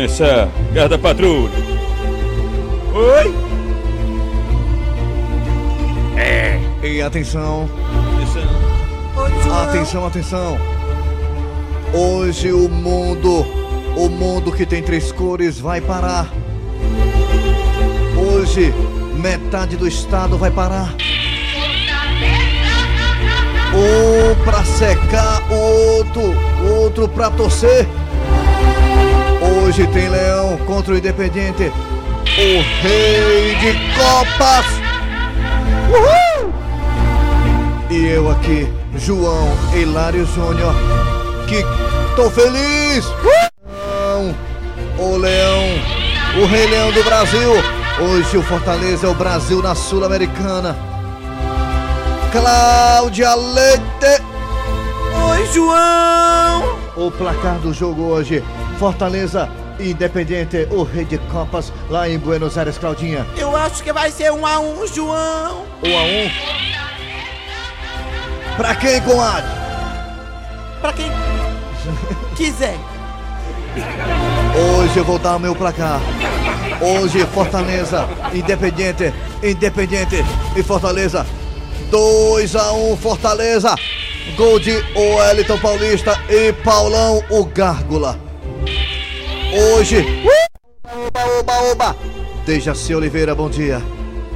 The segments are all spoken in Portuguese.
começar. Guarda patrulha. Oi? É. E atenção. Atenção, atenção. Hoje o mundo, o mundo que tem três cores vai parar. Hoje metade do estado vai parar. Um pra secar, outro, outro pra torcer. Hoje tem Leão contra o Independente, o rei de copas. Uhul! E eu aqui, João Hilário Júnior, que tô feliz. Leão, o Leão, o Rei Leão do Brasil. Hoje o Fortaleza é o Brasil na Sul-Americana. Cláudia Leite. Oi, João. O placar do jogo hoje, Fortaleza Independente, o Rei de Copas, lá em Buenos Aires, Claudinha. Eu acho que vai ser um a um, João. Um a um. Pra quem, comadre? Pra quem quiser. Hoje eu vou dar o meu placar. Hoje, Fortaleza, Independente, Independente e Fortaleza. 2 a 1 Fortaleza. Gol de Wellington Paulista e Paulão, o Gárgula. Hoje. Oba, oba, oba. Dejaci Oliveira, bom dia.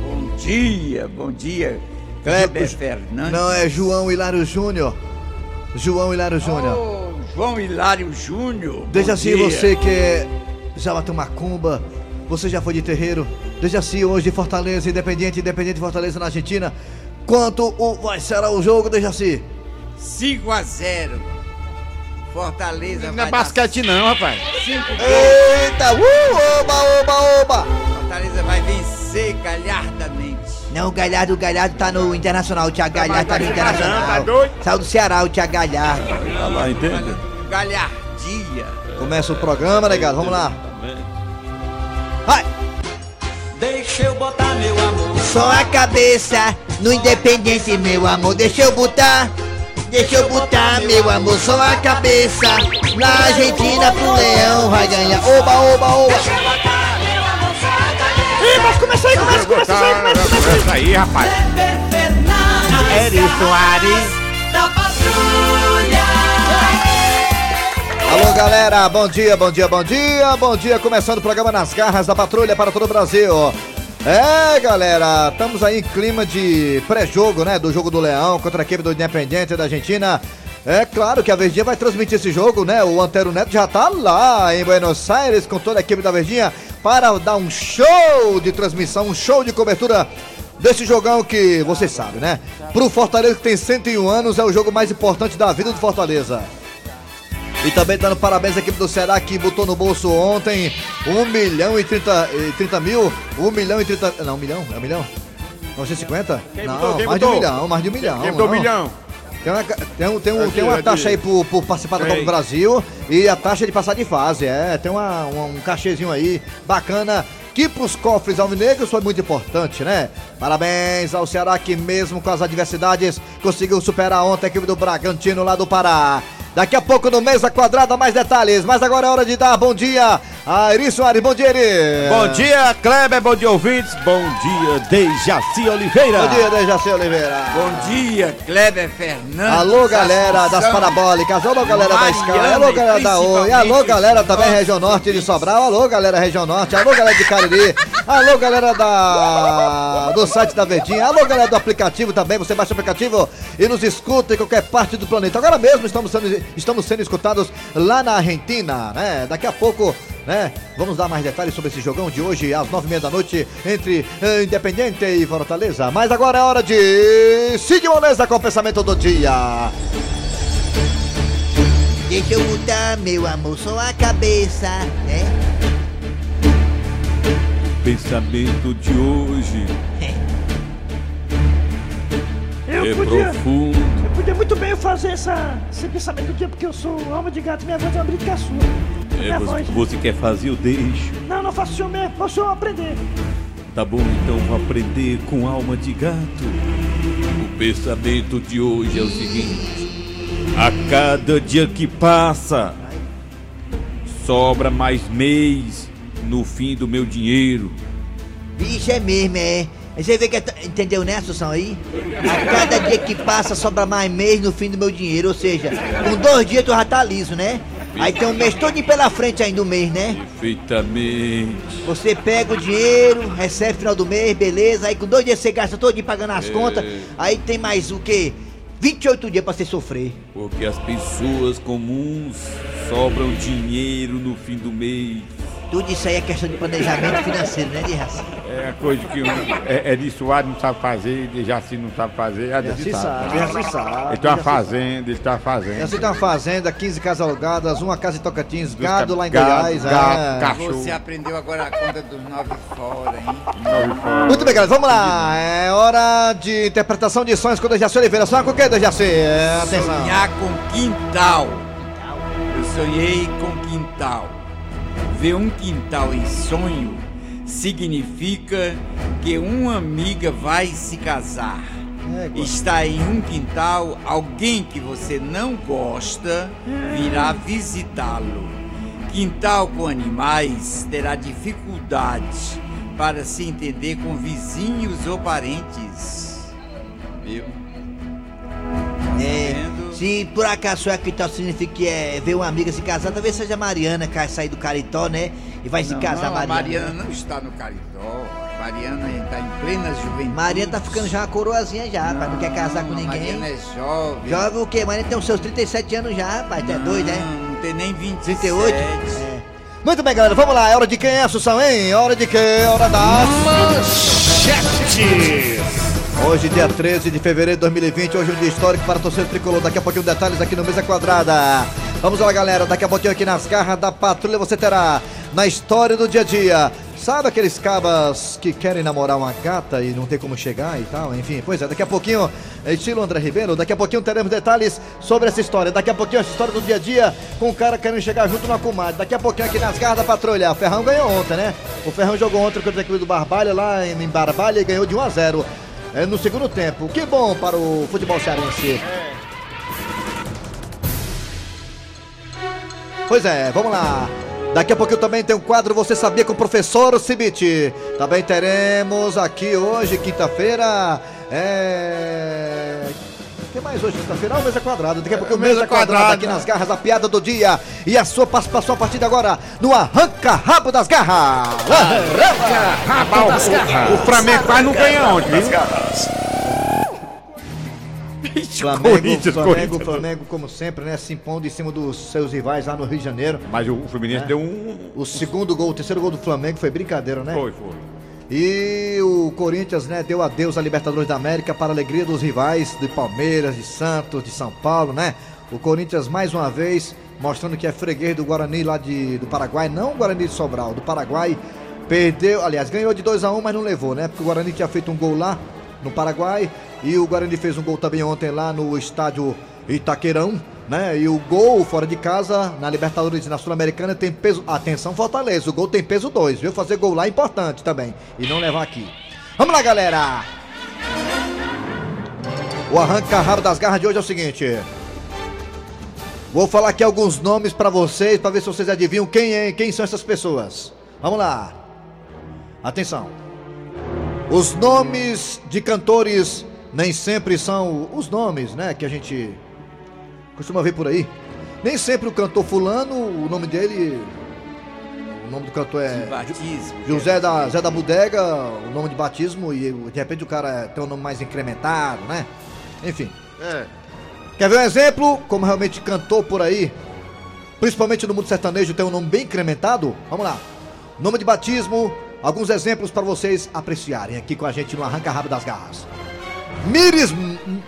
Bom dia, bom dia. Kleber Fernandes. Não, é João Hilário Júnior. João Hilário Júnior. Oh, João Hilário Júnior. Dejaci, você que já bateu macumba, você já foi de terreiro. Dejaci, hoje Fortaleza, Independente, Independente Fortaleza na Argentina. Quanto o, vai ser o jogo, Dejaci? 5 a 0. Fortaleza Não é basquete não, rapaz. 5 gols. Eita, uh, oba, oba, oba. Fortaleza vai vencer galhardamente. Não, o Galhardo, o Galhardo tá no Internacional. O Thiago Galhardo tá no Internacional. Tá doido? Saiu do Ceará, o Thiago Galhardo. Tá lá, entende? Galhardia. Começa o programa, negado, vamos lá. Vai. Deixa eu botar meu amor. Só a cabeça no Independente, meu amor. Deixa eu botar, deixa eu botar, meu amor. Só a cabeça na Argentina pro Leão vai ganhar. Oba, oba, oba. Ih, mas começa aí, começa, começa aí, começa, começa aí, rapaz. Eri Soares. Da patrulha. Alô, galera, bom dia, bom dia, bom dia, bom dia. Começando o programa Nas Garras da Patrulha para todo o Brasil. É, galera, estamos aí em clima de pré-jogo, né? Do jogo do Leão contra a equipe do Independente da Argentina. É claro que a Verdinha vai transmitir esse jogo, né? O Antero Neto já tá lá em Buenos Aires com toda a equipe da Verdinha para dar um show de transmissão, um show de cobertura desse jogão que você sabe, né? Pro Fortaleza que tem 101 anos, é o jogo mais importante da vida do Fortaleza. E também dando parabéns à equipe do Ceará que botou no bolso ontem 1 milhão e 30, e 30 mil. 1 milhão e 30. Não, 1 milhão? É 1 milhão? 950? Quem não, botou? Mais de um botou? milhão, mais de um milhão. Quem botou um não. milhão? Tem uma, tem, um- tem, um- Aqui, tem uma aqui. taxa aí por, por participar da. Copa do Brasil e a taxa de passar de fase. É, tem uma, uma- um cachezinho aí bacana que pros cofres alvinegros foi muito importante, né? Parabéns ao Ceará que mesmo com as adversidades conseguiu superar ontem a equipe do Bragantino lá do Pará. Daqui a pouco no Mesa Quadrada mais detalhes, mas agora é hora de dar bom dia a Eri Soares. Bom dia, Eri! Bom dia, Kleber, bom dia, ouvintes. Bom dia, Dejaci Oliveira. Bom dia, Dejaci Oliveira! Bom dia, Kleber Fernandes. Alô, galera das parabólicas, alô, galera da Mariana alô, galera da Oi, alô, galera também região norte de Sobral, alô, galera região norte, alô, galera de Cariri, alô, galera da do site da Verdinha, alô, galera do aplicativo também, você baixa o aplicativo e nos escuta em qualquer parte do planeta. Agora mesmo estamos sendo, estamos sendo escutados lá na Argentina, né? Daqui a pouco né? Vamos dar mais detalhes sobre esse jogão de hoje às nove e meia da noite entre eh, Independente e Fortaleza. Mas agora é hora de Cid Moleza com o pensamento do dia. Deixa eu botar, meu amor, só a cabeça, né? Pensamento de hoje Eu é podia, profundo. eu podia muito bem fazer essa, esse pensamento do dia, porque eu sou alma de gato, minha voz é uma briga a sua. É, você, voz. você quer fazer, eu deixo. Não, não faço o senhor mesmo, posso eu aprender. Tá bom, então vou aprender com alma de gato. O pensamento de hoje é o seguinte: a cada dia que passa, sobra mais mês no fim do meu dinheiro. Vixe, é mesmo, é. Você vê que. é Entendeu, né, Assunção aí? A cada dia que passa sobra mais mês no fim do meu dinheiro. Ou seja, com dois dias tu já tá liso, né? Aí tem um mês todo pela frente ainda do mês, né? Perfeitamente. Você pega o dinheiro, recebe final do mês, beleza. Aí com dois dias você gasta todo dia pagando as contas. Aí tem mais o quê? 28 dias pra você sofrer. Porque as pessoas comuns sobram dinheiro no fim do mês. Tudo isso aí é questão de planejamento financeiro, né, de? É a coisa que um, é, é de Soares não sabe fazer, de Jaci não sabe fazer, é Jaci sabe, Jaci sabe. Ele tem uma Jaci fazenda, ele tem uma fazenda. Essa tem uma fazenda, 15 casas alugadas, uma casa em Tocantins, gado lá em gado, Goiás. gato, é. cachorro. Você aprendeu agora a conta dos nove fora, hein? Nove fora. Muito bem, galera, vamos lá. É hora de interpretação de sonhos com o Dejaci Oliveira. Sonha com o quê, Dejaci? É, atenção. Sonhar com quintal. Eu sonhei com quintal. Ver um quintal em sonho significa que uma amiga vai se casar. Égua. Está em um quintal, alguém que você não gosta virá visitá-lo. Quintal com animais terá dificuldade para se entender com vizinhos ou parentes. Viu? É, se por acaso é quintal significa que é ver uma amiga se casar, talvez seja a Mariana que vai sair do Caritó, né? E vai se Não, casar, não, a Mariana. Mariana não está no Caritó. A Mariana está em plena juventude. Mariana tá ficando já uma coroazinha já, rapaz, não quer casar com a ninguém. Mariana é jovem. Jovem o quê? Mariana tem os seus 37 anos já, rapaz, tu é doido, né? Não, não tem nem 27. 38? É. Muito bem, galera, vamos lá. É hora de quem é, Sussão, hein? É Hora de quem? É Hora das... Hoje, dia 13 de fevereiro de 2020, hoje um dia histórico para a torcida tricolor. Daqui a pouquinho detalhes aqui no Mesa Quadrada. Vamos lá, galera. Daqui a pouquinho aqui nas garras da patrulha você terá na história do dia a dia. Sabe aqueles cabas que querem namorar uma gata e não tem como chegar e tal? Enfim, pois é, daqui a pouquinho, estilo André Ribeiro, daqui a pouquinho teremos detalhes sobre essa história. Daqui a pouquinho essa história do dia a dia com o cara querendo chegar junto na comadre. Daqui a pouquinho aqui nas garras da patrulha. O Ferrão ganhou ontem, né? O Ferrão jogou ontem contra a equipe do Barbalha lá em Barbalha e ganhou de 1 a 0 é, no segundo tempo. Que bom para o futebol cearense. Pois é, vamos lá. Daqui a pouquinho também tem um quadro Você Sabia com o professor Cibite. Também teremos aqui hoje, quinta-feira. É. Que mais hoje, quinta-feira? O Mesa Quadrada. Daqui a pouquinho o Mesa, Mesa Quadrada Quadrada. aqui nas garras, a piada do dia. E a sua participação a partir de agora no Arranca Rabo das Garras. Rapaz, o, o Flamengo quase não ganha ontem, viu? Flamengo, Corinthians, Flamengo, Corinthians. Flamengo, como sempre, né? Se impondo em cima dos seus rivais lá no Rio de Janeiro. Mas o Fluminense deu um. O segundo gol, o terceiro gol do Flamengo foi brincadeira, né? Foi, foi. E o Corinthians, né, deu adeus à Libertadores da América para a alegria dos rivais de Palmeiras, de Santos, de São Paulo, né? O Corinthians mais uma vez mostrando que é freguês do Guarani lá de, do Paraguai, não o Guarani de Sobral, do Paraguai. Perdeu, aliás, ganhou de 2 a 1 mas não levou, né? Porque o Guarani tinha feito um gol lá no Paraguai e o Guarani fez um gol também ontem lá no estádio Itaquerão, né? E o gol fora de casa na Libertadores e na Sul-Americana tem peso. Atenção, Fortaleza, o gol tem peso 2, viu? Fazer gol lá é importante também e não levar aqui. Vamos lá, galera! O arranca rabo das garras de hoje é o seguinte. Vou falar aqui alguns nomes pra vocês, pra ver se vocês adivinham quem é, quem são essas pessoas. Vamos lá. Atenção. Os nomes de cantores nem sempre são os nomes, né, que a gente costuma ver por aí. Nem sempre o cantor fulano, o nome dele, o nome do cantor De é batismo. José da, Zé da Bodega, o nome de batismo, e de repente o cara tem um nome mais incrementado, né? Enfim. É. Quer ver um exemplo? Como realmente cantou por aí, principalmente no mundo sertanejo, tem um nome bem incrementado? Vamos lá. Nome de batismo, alguns exemplos para vocês apreciarem aqui com a gente no Arranca Rabo das Garras. Miris,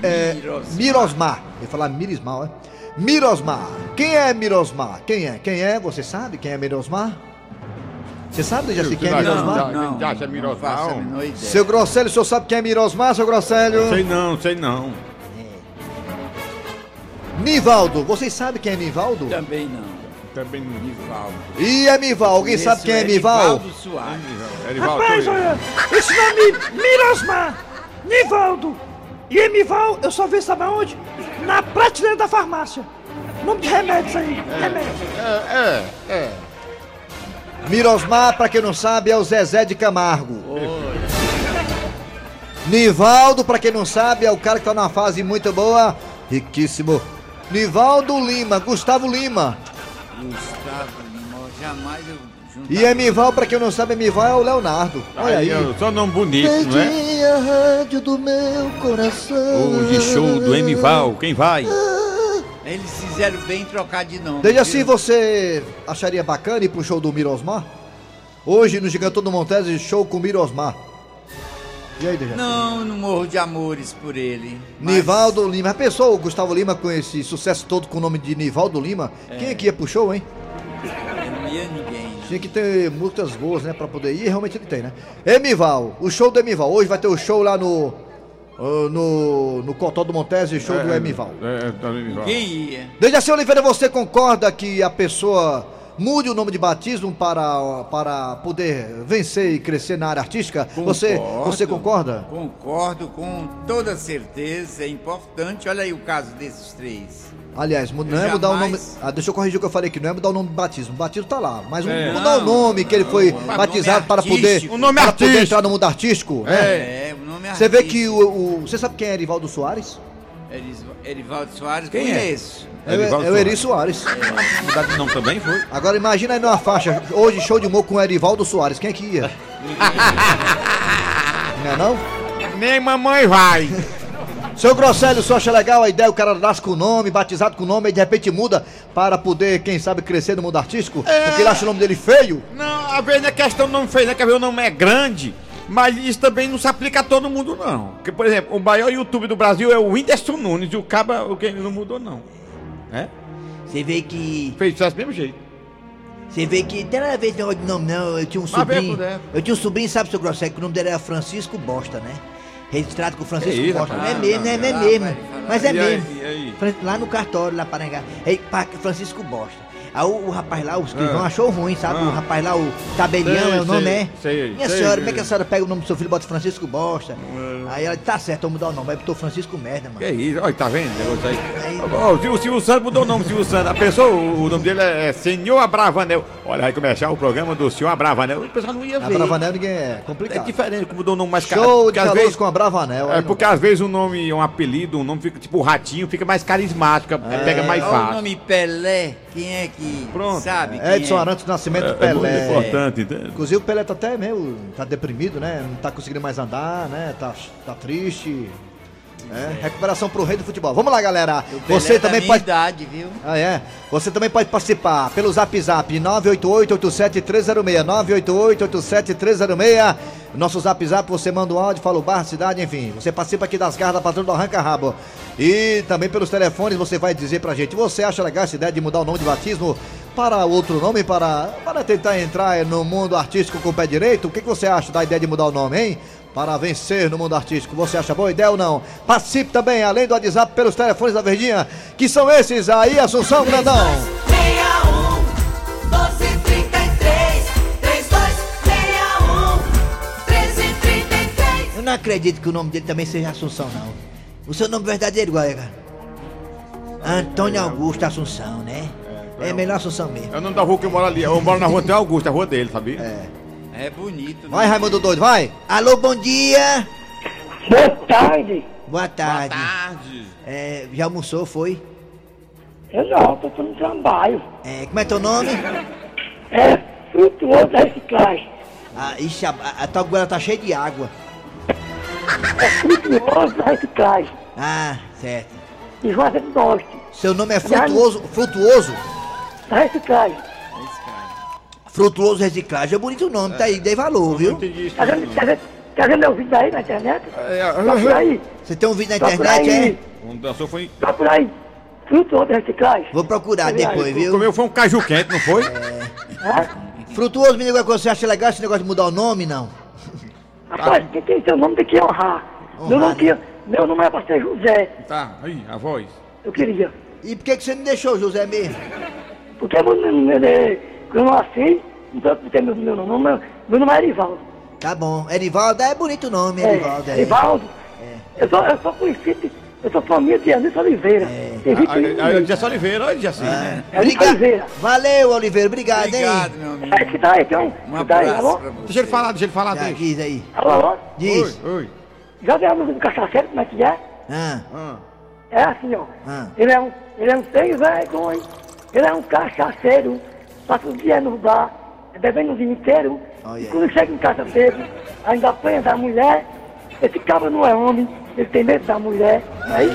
é, Mirosmar. Eu ia falar Mirismal, é? Mirosmar. Quem é Mirosmar? Quem é? Quem é? Você sabe quem é Mirosmar? Você sabe, Jaci, quem é Não, Mirosmar? não. Mirosmar? Não menor ideia. Seu Grosselho, o senhor sabe quem é Mirosmar, seu Grosselho? Sei não, sei não. Nivaldo, vocês sabem quem é Nivaldo? Também não. Também não. Nivaldo. E é Mival, alguém sabe quem é Mival? Nivaldo Soares. Erivaldo, Rapaz, tô eu. olha, esse nome Mirosmar, Nivaldo e Emival, eu só vi sabe aonde? Na prateleira da farmácia. Nome de remédios aí, remédio. É, é, é. Mirosmar, pra quem não sabe, é o Zezé de Camargo. Nivaldo, pra quem não sabe, é o cara que tá numa fase muito boa, riquíssimo. Nivaldo Lima, Gustavo Lima. Gustavo Lima, jamais eu. E Emival, pra quem não sabe, Emival é o Leonardo. Olha aí. Aí, só nome bonito, não é? Perdi a rádio do meu coração. Hoje show do Emival, quem vai? Eles fizeram bem em trocar de nome. Desde assim, viu? você acharia bacana ir pro show do Mirosmar? Hoje no Gigantão do Montese, show com Mirosmar. E aí, Dejaci? Não, não morro de amores por ele. mas Nivaldo Lima. Já pensou o Gustavo Lima com esse sucesso todo com o nome de Nivaldo Lima? Quem é que ia pro show, hein? Ia ninguém. não. Tinha que ter músicas boas, né, pra poder ir. E realmente ele tem, né? Emival, o show do Emival. Hoje vai ter o show lá no. ah, no. no Cotó do Montese, show do Emival. É, é, tá no Emival. Quem ia? Dejaci Oliveira, você concorda que a pessoa mude o nome de batismo para, para poder vencer e crescer na área artística? Você, Concordo. você concorda? Concordo com toda certeza, é importante. Olha aí o caso desses três. Aliás, não é Jamais- mudar o nome. Ah, deixa eu corrigir o que eu falei aqui, não é mudar o nome de batismo. O batismo tá lá. Mas É. mudar o nome que ele foi nome batizado para poder. O nome para poder entrar no mundo artístico. né? É, o nome é Você vê que o, o- Você sabe quem é Erivaldo Soares? Eris- Erivaldo Soares, Quem é? conheço. É, o- Erivaldo é o Eri Soares. Mudar de nome também, foi? Agora imagina aí numa faixa, hoje show de humor com o Erivaldo Soares. Quem é que ia? não é não? Nem mamãe vai. Seu Grosselio, você acha legal a ideia? O cara nasce com o nome, batizado com o nome, e de repente muda para poder, quem sabe, crescer no mundo artístico? Porque ele acha o nome dele feio? Não, às vezes não é questão do nome feio, né? Quer ver o nome é grande, mas isso também não se aplica a todo mundo, não. Porque, por exemplo, o maior YouTube do Brasil é o Whindersson Nunes e o Caba, o que ele não mudou, não. É? Você vê que. Fez do mesmo jeito. Você vê que. Tem nada a ver esse negócio de nome, não. Eu tinha um sobrinho. dentro. Eu tinha um sobrinho, sabe, seu Grosseco, que o nome dele era Francisco Bosta, né? Registrado com Francisco Que isso, Bosta. Não é mesmo, Ah, é, é não, mesmo. Mas é mesmo. Lá no cartório, lá para pá, Francisco Bosta. Aí o, o rapaz lá, o escrivão, Ah. achou ruim, sabe? O Ah. rapaz lá, o tabelião, é o nome, sei, é? sei, Minha sei, senhora, sei. como é que a senhora pega o nome do seu filho e bota Francisco Bosta? Aí ela disse, tá certo, vou mudar o nome. Aí botou Francisco Merda, mano. Que isso? Olha, tá vendo o negócio aí? Aí- Ó, o Silvio- Silvio Santos mudou o nome, Silvio Santos. A pessoa, o, o nome dele é Senhor Abravanel. Olha, vai começar o programa do Senhor Abravanel. O pessoal não ia ver. Bravanel ninguém é É complicado. diferente, como mudou o nome mais caro. Show de vezes- com a Bravanel. É porque às vezes um nome, um apelido, um nome fica tipo ratinho, fica mais carismático, é, pega mais Olha o fácil. nome Pelé, quem é que Pronto. sabe? Edson é? Arantes do Nascimento É, é muito Pelé. importante, entende? Inclusive o Pelé tá até meio. tá deprimido, né? Não tá conseguindo mais andar, né? Tá, tá triste. É, recuperação pro rei do futebol. Vamos lá, galera. Você é também pode. idade, viu? Ah, é? Você também pode participar pelo zap zap 988-87306. 988-87306. Nosso zap zap, você manda um áudio, fala o bar, cidade, enfim. Você participa aqui das garras da patrulha do Arranca Rabo. E também pelos telefones você vai dizer pra gente: você acha legal essa ideia de mudar o nome de batismo para outro nome, para, para tentar entrar no mundo artístico com o pé direito? O que, que você acha da ideia de mudar o nome, hein? Para vencer no mundo artístico. Você acha boa ideia ou não? Participe também, além do WhatsApp, pelos telefones da Verdinha, que são esses aí, Assunção Grandão. 61 1233 3261 1333 Eu não acredito que o nome dele também seja Assunção, não. O seu nome verdadeiro, é, cara? Antônio Augusto Assunção, né? É melhor Assunção mesmo. É o nome da rua que eu moro ali. Eu moro na rua Antônio Augusto, a rua dele, sabia? É bonito. Vai, Raimundo Doido, vai! Alô, bom dia! Boa tarde. Boa tarde. Tarde. É, já almoçou, foi? Eu não, tô no trabalho. É, como é teu nome? É frutuoso da reciclagem. Ah, ixi, a, a, a tua goela tá cheia de água. É frutuoso da reciclagem. Ah, certo. E Juazeiro do Norte. Seu nome é Frutuoso, Frutuoso? Da reciclagem. Frutuoso Reciclagem. É bonito o nome, tá aí, dei valor, Não viu? entendi isso. Tá vendo, tá vendo, tá vendo meu vídeo aí na internet? É, Procura aí. Você tem um vídeo na internet, aí. é? Um dançou foi. Procura aí. Frutuoso reciclagem. Vou procurar depois, viu? Comeu foi um caju quente, não foi? Hã? Frutuoso, me diga você acha legal esse negócio de mudar o nome, não? Rapaz, quem tem seu nome tem que honrar. Meu Honrar, nome, que, meu nome é pra ser José. Tá, aí, a voz. Eu queria. E por que, que você não deixou, José mesmo? Porque meu é. Eu não assim, então porque meu, meu nome, meu, meu nome é Erivaldo. Tá bom. Erivaldo, é bonito o nome, É, Erivaldo. É. Erivaldo. Eu só, eu só conheci Eu sou família de Anderson Oliveira. Tem 20 Aí, anos. aí eu disse Oliveira, olha, assim. É Obrigado. Oliveira. Valeu, Oliveira. Obrigado, Obrigado, hein? meu amigo. É que tá aí, então. Um que tá aí, abraço alô? pra você. Deixa ele falar, deixa ele falar, Já deixa. diz aí. Alô, alô? Diz. Oi, oi. Já viu a música do cachaceiro, como é que é? Ah, Ah. É assim, ó. Ah. Ele é um, ele é um sem vergonha. Ele é um cachaceiro. Passa o dia no bar, bebendo o dia inteiro. Olha E aí. quando chega em casa bebo, ainda apanha da mulher. Esse cabra não é homem, ele tem medo da mulher. Aí,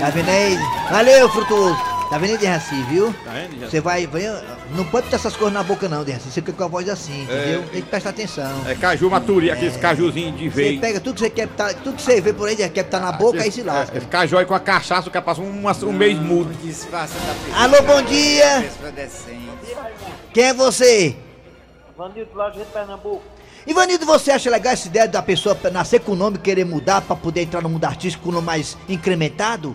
tá vendo aí? Valeu, Frutuoso. Tá vendo Derraci, viu? Tá vendo? Você vai, vai. Não pode botar essas coisas na boca, não, Derraci. Você fica com a voz assim, entendeu? É. Tem que prestar atenção. É caju maturi, aqueles cajuzinhos de Você veio. pega tudo que você quer, tá, tudo que você vê por aí, quer botar na boca, aí se lasca. É, Esse caju aí com a cachaça, o cara passa um, um mês mudo. Disfarça da pessoa. Alô, bom dia. Quem é você? Vanildo lá de Pernambuco. Ivanildo, você acha legal essa ideia da pessoa nascer com o nome e querer mudar pra poder entrar no mundo artístico com o nome mais incrementado?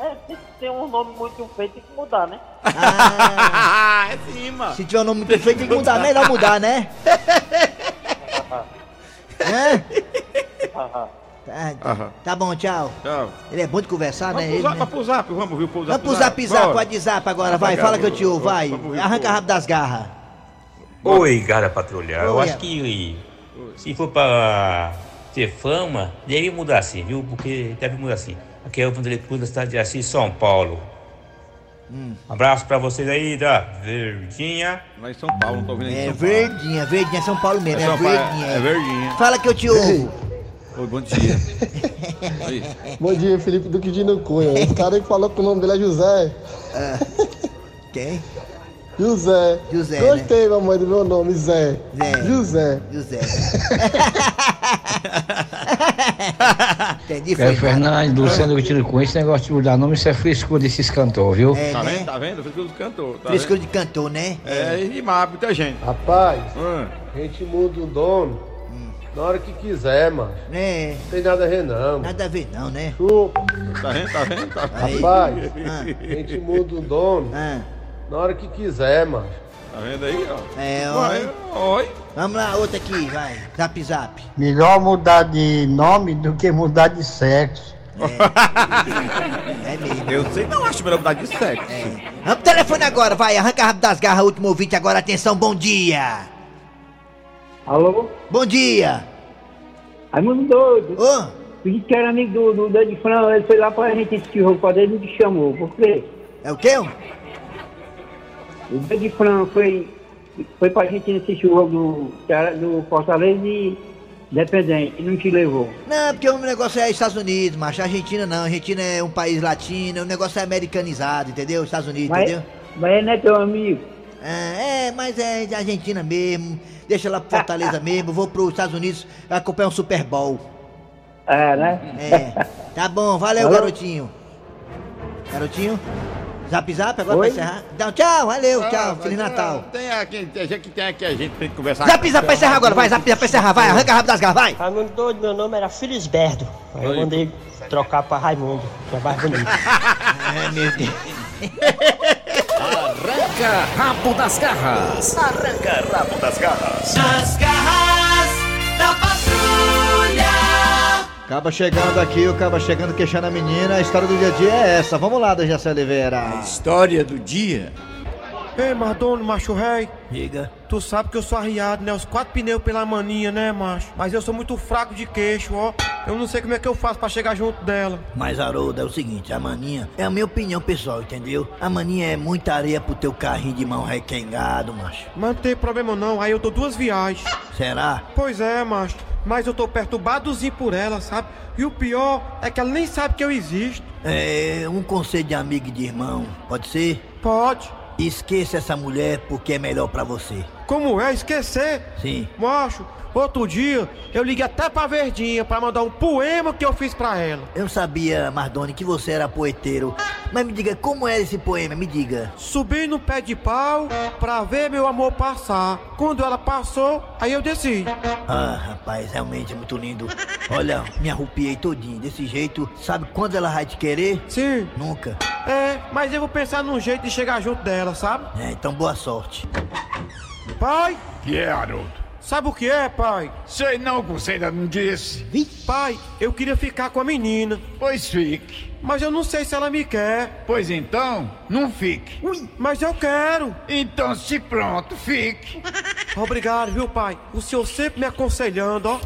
É, tem que ter um nome muito feio, tem que mudar, né? Ah, é sim, mano. se tiver um nome muito feio, tem que mudar. Melhor mudar, né? Tá, Aham. tá bom, tchau. Tchau. Ele é bom de conversar, né? Vamos Ele, pro zap, né? vamos pro zap, vamos, viu? Pro Vamos pro zap zap, Bora. zap agora, vai, Vai, fala que eu te ouvo, vai. vamos, Arranca rabo das garras. Oi, Gara Patrulhar. Eu Oi, acho é. que se for pra ter fama, deve mudar assim, viu? Porque deve mudar assim. Aqui é o Vanderlei Cruz da cidade de Assis, São Paulo. Hum. Um abraço pra vocês aí da Verdinha. Lá em São Paulo, não tô ouvindo aí É São Paulo. verdinha, verdinha, São Paulo mesmo, É é, São Paulo, verdinha. é verdinha. Fala que eu te ouvo. Oi, bom dia. Oi. Bom dia, Felipe Duque de Cunha. Esse cara aí falou que o nome dele é José. Quem? José. José, Gostei, mamãe, do meu nome, Zé. Zé. José. José. Entendi, É, foi. Fernando, Luciano Vitinho com esse negócio de mudar nome, isso é frescura desses cantores, viu? É, Tá né? vendo? Tá vendo? Frescura do cantor. Tá Frescura vendo? de cantor, né? É, e mata muita gente. Rapaz, Hum. a gente muda o dono na hora que quiser, mano. É, Não tem nada a ver, não. nada a ver não, né? Chupa. Tá vendo? Tá vendo? Tá vendo? Rapaz, Ah, a gente muda o dono ah, na hora que quiser, mano. Tá vendo aí, ó? é, Vai, ó. oi. Vamos lá, outra aqui, vai. Zap zap. Melhor mudar de nome do que mudar de sexo. É mesmo. Eu sei, não acho melhor mudar de sexo. Vamos pro telefone agora, vai. Arranca rabo das garras, último ouvinte agora. Atenção, bom dia. alô? Bom dia. Raimundo doido. Ô, Disse que era amigo do, do Dani Fran, ele foi lá pra gente assistir o jogo pra ele e me chamou. Por quê? é o quê? O Dani Fran foi, foi pra gente assistir o jogo do, do Fortaleza e Dependente, e não te levou. Não, porque o negócio é Estados Unidos, macho. Argentina não. Argentina é um país latino, o negócio é americanizado, entendeu? Estados Unidos, Mas, entendeu? mas não é teu amigo. É, é, mas é de Argentina mesmo. Deixa lá pro Fortaleza mesmo. Vou pros Estados Unidos acompanhar um Super Bowl. É, né? É. Tá bom, valeu, Alô? garotinho. Garotinho? Zap zap agora Oi? pra encerrar? Não, tchau, valeu, Ah, tchau. mas Feliz não, Natal. Tem aqui, tem gente que tem aqui a gente pra gente conversar. Zap zap pra encerrar agora, vai, zap zap pra encerrar, vai, arranca rabo das garras, vai. Raimundo doido, meu nome era Filisberto. Aí eu mandei trocar pra Raimundo, que é mais bonito. Ai, meu Deus. Arranca rabo das garras. Arranca rabo das garras. As garras da patrulha. Acaba chegando aqui, o acaba chegando queixando a menina. A história do dia a dia é essa. Vamos lá, Dejaci Oliveira. História do dia. Ei, Mardono, macho rei. Diga. Tu sabe que eu sou arriado, né? Os quatro pneus pela maninha, né, macho? Mas eu sou muito fraco de queixo, ó. Eu não sei como é que eu faço pra chegar junto dela. Mas, Haroldo, é o seguinte, a maninha é a minha opinião pessoal, entendeu? A maninha é muita areia pro teu carrinho de mão requengado, macho. Mas não tem problema não, aí eu dou duas viagens. Será? Pois é, macho. Mas eu tô perturbadozinho por ela, sabe? E o pior é que ela nem sabe que eu existo. É, um conselho de amigo e de irmão, pode ser? Pode. Esqueça essa mulher porque é melhor pra você. Como é esquecer? Sim. Macho, outro dia eu liguei até pra Verdinha pra mandar um poema que eu fiz pra ela. Eu sabia, Mardoni, que você era poeteiro. Mas me diga, como é esse poema? Me diga. Subi no pé de pau pra ver meu amor passar. Quando ela passou, aí eu desci. Ah, rapaz, realmente é muito lindo. Olha, me arrupiei todinho. Desse jeito, sabe quando ela vai te querer? Sim. Nunca. É, mas eu vou pensar num jeito de chegar junto dela, sabe? É, então boa sorte. Pai, Que é, Haroldo? Sabe o que é, pai? Sei não, você ainda não disse. Pai, eu queria ficar com a menina. Pois fique. Mas eu não sei se ela me quer. Pois então, não fique. Ui, mas eu quero. Então, se pronto, fique. Obrigado, viu, pai? O senhor sempre me aconselhando, ó.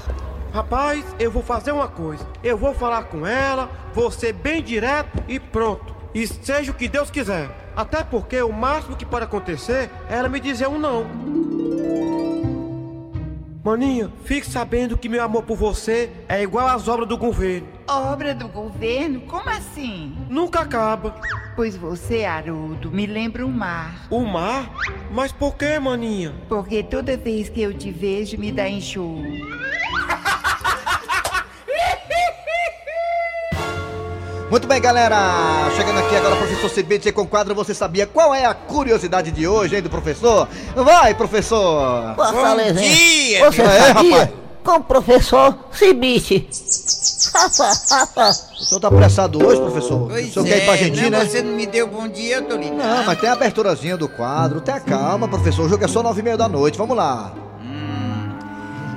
Rapaz, eu vou fazer uma coisa. Eu vou falar com ela, vou ser bem direto e pronto. E seja o que Deus quiser. Até porque o máximo que pode acontecer é ela me dizer um não. Maninha, fique sabendo que meu amor por você é igual às obras do governo. Obra do governo? Como assim? Nunca acaba. Pois você, Haroldo, me lembra o mar. O mar? Mas por que, maninha? Porque toda vez que eu te vejo me dá enjoo. Muito bem, galera. Chegando aqui agora, professor Cibite com o quadro Você Sabia Qual é a curiosidade de hoje, hein, do professor? Vai, professor. Fortaleza, Bom dia. Você É, sabia? rapaz. Com o professor Cibite. O senhor tá apressado hoje, professor? Pois o senhor quer ir pra é, Argentina, não, né? você não me deu bom dia, eu tô ligado. Não, mas tem a aberturazinha do quadro. Tenha calma, professor. O jogo é só nove e meia da noite. Vamos lá.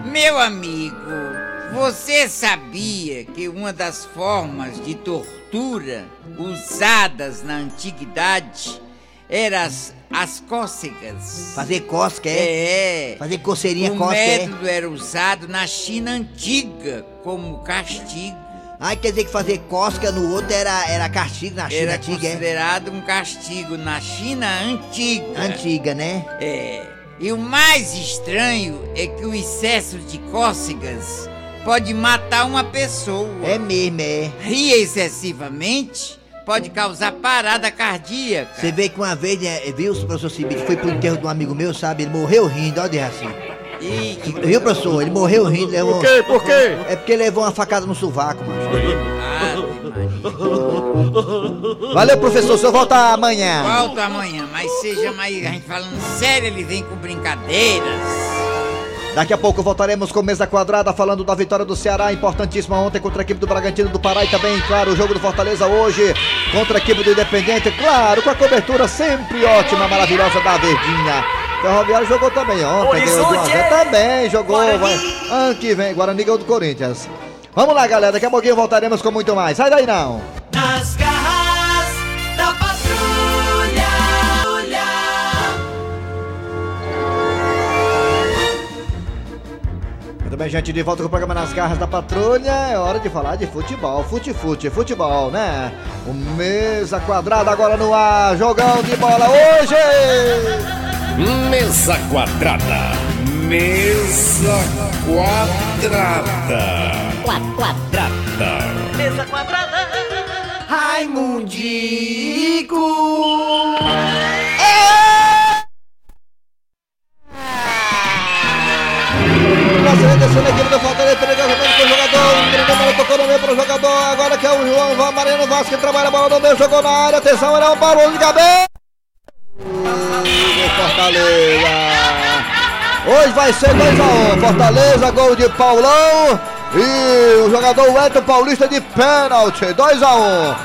Meu amigo, você sabia que uma das formas de tortura usadas na antiguidade eram as, as cócegas? Fazer cócega, é? É. Fazer coceirinha o cócega, é? método era usado na China antiga como castigo. Ai, quer dizer que fazer cócega no outro era, era castigo na China Era antiga, é? considerado um castigo na China antiga. Antiga, né? É. E o mais estranho é que o excesso de cócegas pode matar uma pessoa. É mesmo, é. Rir excessivamente pode causar parada cardíaca. Você vê que uma vez, né, viu, o professor Cibite foi pro enterro de um amigo meu, sabe? Ele morreu rindo, ó, de assim. E Viu, professor? Ele morreu rindo. Levou... Por quê? Por quê? É porque levou uma facada no sovaco, mano. Valeu, professor. O senhor volta amanhã. Volto amanhã, mas seja mais. A gente falando sério, ele vem com brincadeiras. Daqui a pouco voltaremos com mesa quadrada falando da vitória do Ceará, importantíssima ontem contra a equipe do Bragantino do Pará e também, claro, o jogo do Fortaleza hoje contra a equipe do Independente, claro, com a cobertura sempre ótima, maravilhosa da Verdinha. O Ferroviário jogou também ontem, ganhou de 1 a 0. também jogou. Vai, ano que vem, Guarani ganhou do Corinthians. Vamos lá, galera, daqui a pouquinho voltaremos com muito mais. Sai daí não. Nas bem, gente, de volta com o programa Nas Garras da Patrulha. É hora de falar de futebol. Fute-fute, futebol, né? O Mesa Quadrada agora no ar. Jogão de bola hoje! Mesa quadrada. Mesa quadrada. Quadrada. Mesa quadrada. Raimundico. Nossa, descendo a equipe do Fortaleza, perdeu o pro jogador. Entregou a bola, tocou no meio pro jogador. Agora que é o João Van Mariano Vasco que trabalha a bola no meio, jogou na área. Atenção, ele é um barulho de cabeça. Fortaleza. Hoje vai ser 2x1. Fortaleza, gol de Paulão. E o jogador Wellington Paulista de pênalti. 2x1.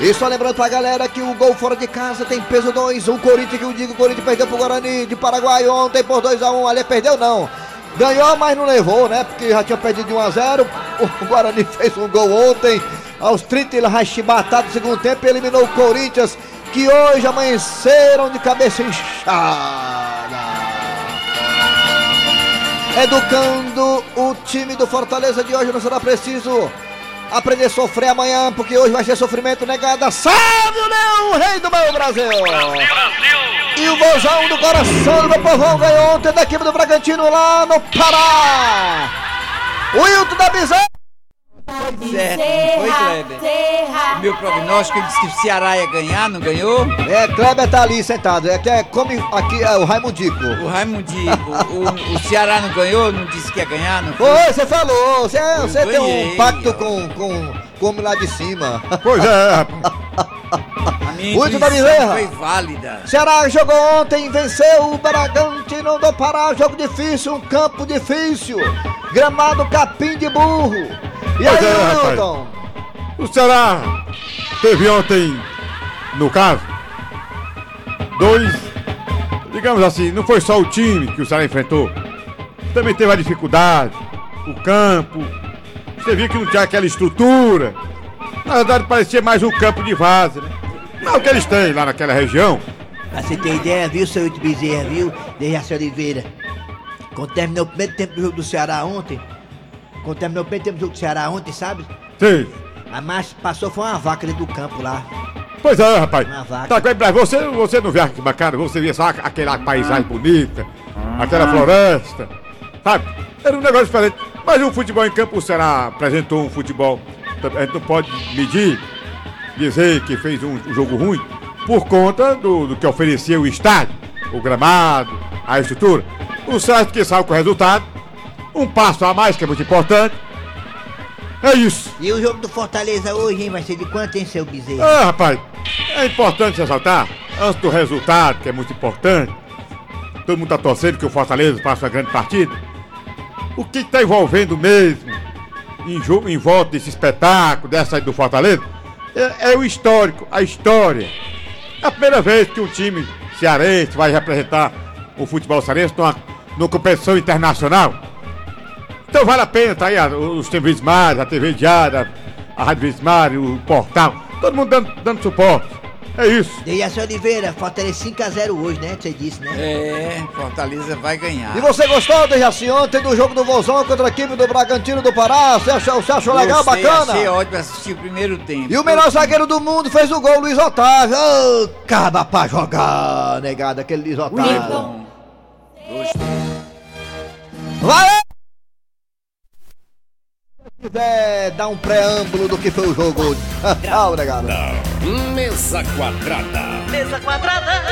E só lembrando pra galera que o gol fora de casa tem peso 2. O Corinthians, que eu digo, o Corinthians perdeu pro Guarani de Paraguai ontem por 2x1. Ali perdeu não. Ganhou, mas não levou, né? Porque já tinha perdido de 1x0. O Guarani fez um gol ontem. Aos 30 ele arrechibatado no segundo tempo eliminou o Corinthians, que hoje amanheceram de cabeça inchada. Educando o time do Fortaleza de hoje, não será preciso aprender a sofrer amanhã, porque hoje vai ser sofrimento negado. Salve o meu rei do meu Brasil! E o bolsão do coração do meu povão ganhou ontem da equipe do Bragantino lá no Pará! O Hilton da Bezerra! Certo, não foi, Kleber? O meu prognóstico disse que o Ceará ia ganhar, não ganhou? É, Kleber tá ali sentado. É que é come aqui é o Raimundico. O Raimundico, o, o Ceará não ganhou, não disse que ia ganhar, não foi? Oi, você falou. Você, Eu você tem um pacto com, com, com o homem lá de cima. Pois é, A minha Muito da intuição Bezerra. foi válida. Ceará jogou ontem, venceu o Bragantino do Pará. Jogo difícil, um campo difícil. Gramado capim de burro. E aí, rapaz. O Ceará teve ontem, no caso, dois, digamos assim, não foi só o time que o Ceará enfrentou. também teve a dificuldade. O campo. Você viu que não tinha aquela estrutura. Na verdade, parecia mais um campo de vaza, né? Não é o que eles têm lá naquela região. Pra você ter ideia, viu, seu Ito Bezerra, viu? Dejaci Oliveira. Quando terminou o primeiro tempo do jogo do Ceará ontem, quando terminou o primeiro tempo do Ceará ontem, sabe? Sim. A mais passou foi uma vaca dentro do campo lá. Pois é, rapaz. Uma vaca. Tá, mas você, você não vê que bacana, você via só aquela paisagem bonita, aquela floresta, sabe? Era um negócio diferente. Mas o futebol em campo, o Ceará apresentou um futebol. A gente não pode medir, dizer que fez um, jogo ruim, por conta do, do que oferecia o estádio, o gramado, a estrutura. O certo que saiu com o resultado, um passo a mais, que é muito importante. É isso. E o jogo do Fortaleza hoje, hein? Vai ser de quanto, hein, seu Bezerra? Ah, rapaz, é importante ressaltar, antes do resultado, que é muito importante, todo mundo tá torcendo que o Fortaleza faça uma grande partida. O que está envolvendo mesmo em, jogo, em volta desse espetáculo, dessa aí do Fortaleza, é, é o histórico, a história. É a primeira vez que um time cearense vai representar o futebol cearense numa, numa competição internacional. Então vale a pena, tá aí a- os TV Smart, a TV Diária, a Rádio Smart, o portal, todo mundo dando, dando suporte. É isso. Dejaci Oliveira, Fortaleza 5x0 hoje, né? Você disse, né? É, Fortaleza vai ganhar. E você gostou, Dejaci, ontem do jogo do Vozão contra a equipe do Bragantino do Pará? Você achou, você achou legal, Gostei, bacana? Achei ótimo assistir o primeiro tempo. E o melhor zagueiro do mundo fez o gol, Luiz Otávio. Ô, caba pra jogar, negado, aquele Luiz Otávio. Vai! Se quiser dar um preâmbulo do que foi o jogo. Tchau, negado. Mesa quadrada. Mesa quadrada.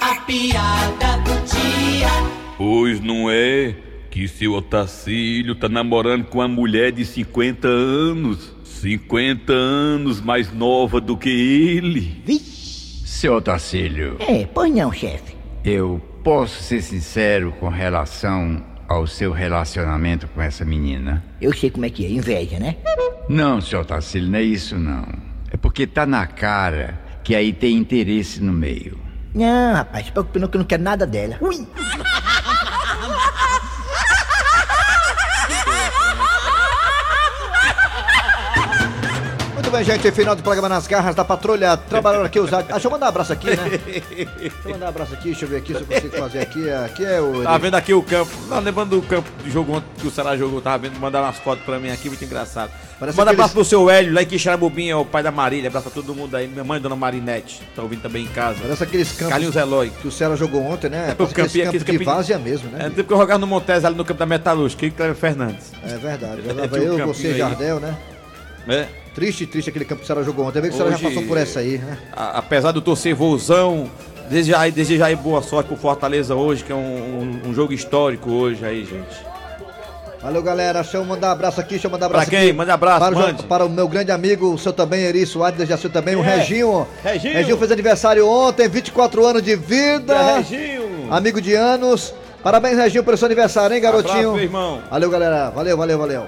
A piada do dia. Pois não é que seu Otacílio tá namorando com uma mulher de 50 anos. 50 anos mais nova do que ele. Seu Tacílio, É, pois não, chefe. eu posso ser sincero com relação ao seu relacionamento com essa menina? Eu sei como é que é, inveja, né? Não, seu Tacílio, não é isso não. É porque tá na cara que aí tem interesse no meio. Não, rapaz, se preocupe não que eu não quero nada dela. Ui! Bem, gente. Final do programa nas garras da patrulha. Trabalhando aqui os. Ah, deixa eu mandar um abraço aqui, né? Deixa eu mandar um abraço aqui, deixa eu ver aqui se eu consigo fazer aqui. Aqui é o. Tava vendo aqui o campo. Não, lembrando do campo de jogo ontem que o Ceará jogou, tava vendo, mandaram umas fotos pra mim aqui, muito engraçado. Parece Manda aqueles- abraço pro seu Hélio, lá em Quixarabubim, é o pai da Marília, abraço pra todo mundo aí. Minha mãe, dona Marinete, tá ouvindo também em casa. Parece aqueles campos Carlinhos Eloy. que o Ceará jogou ontem, né? O Parece campinho, campos aqueles de várzea mesmo, É, né? tempo que eu jogava no Montes ali no campo da Metalúrgica, e Cleber Fernandes. É verdade. É, Jogava um eu, você e Jardel, né? É. Triste, triste aquele campo que o Ceará jogou ontem. Vê que o Ceará já passou por essa aí, né? A- apesar do torcer vozão, desejar, desejar aí boa sorte pro Fortaleza hoje, que é um, um- um jogo histórico hoje aí, gente. Valeu, galera. Deixa eu mandar um abraço aqui, deixa eu mandar um Pra abraço quem? aqui. Manda abraço, para, o, mande. para o meu grande amigo, o seu também, Eri Soares, Jaci também, o É. Reginho. Reginho. fez aniversário ontem, 24 anos de vida. É, Reginho. Amigo de anos. Parabéns, Reginho, pelo seu aniversário, hein, garotinho? Abraço, meu irmão. Valeu, galera. Valeu, valeu, valeu.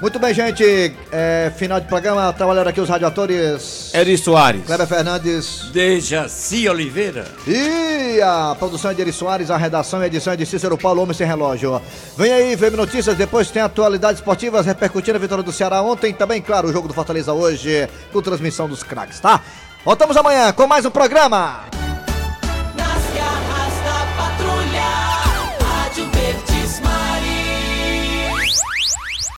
Muito bem, gente. É, final de programa, trabalhando aqui os radioatores. Eri Soares. Kleber Fernandes. Dejaci Oliveira. E a produção é de Eri Soares, a redação e edição é de Cícero Paulo, Homem Sem Relógio. Vem aí, VM Notícias, depois tem atualidades esportivas repercutindo a vitória do Ceará ontem. Também, claro, o jogo do Fortaleza hoje, com transmissão dos craques, tá? Voltamos amanhã com mais um programa.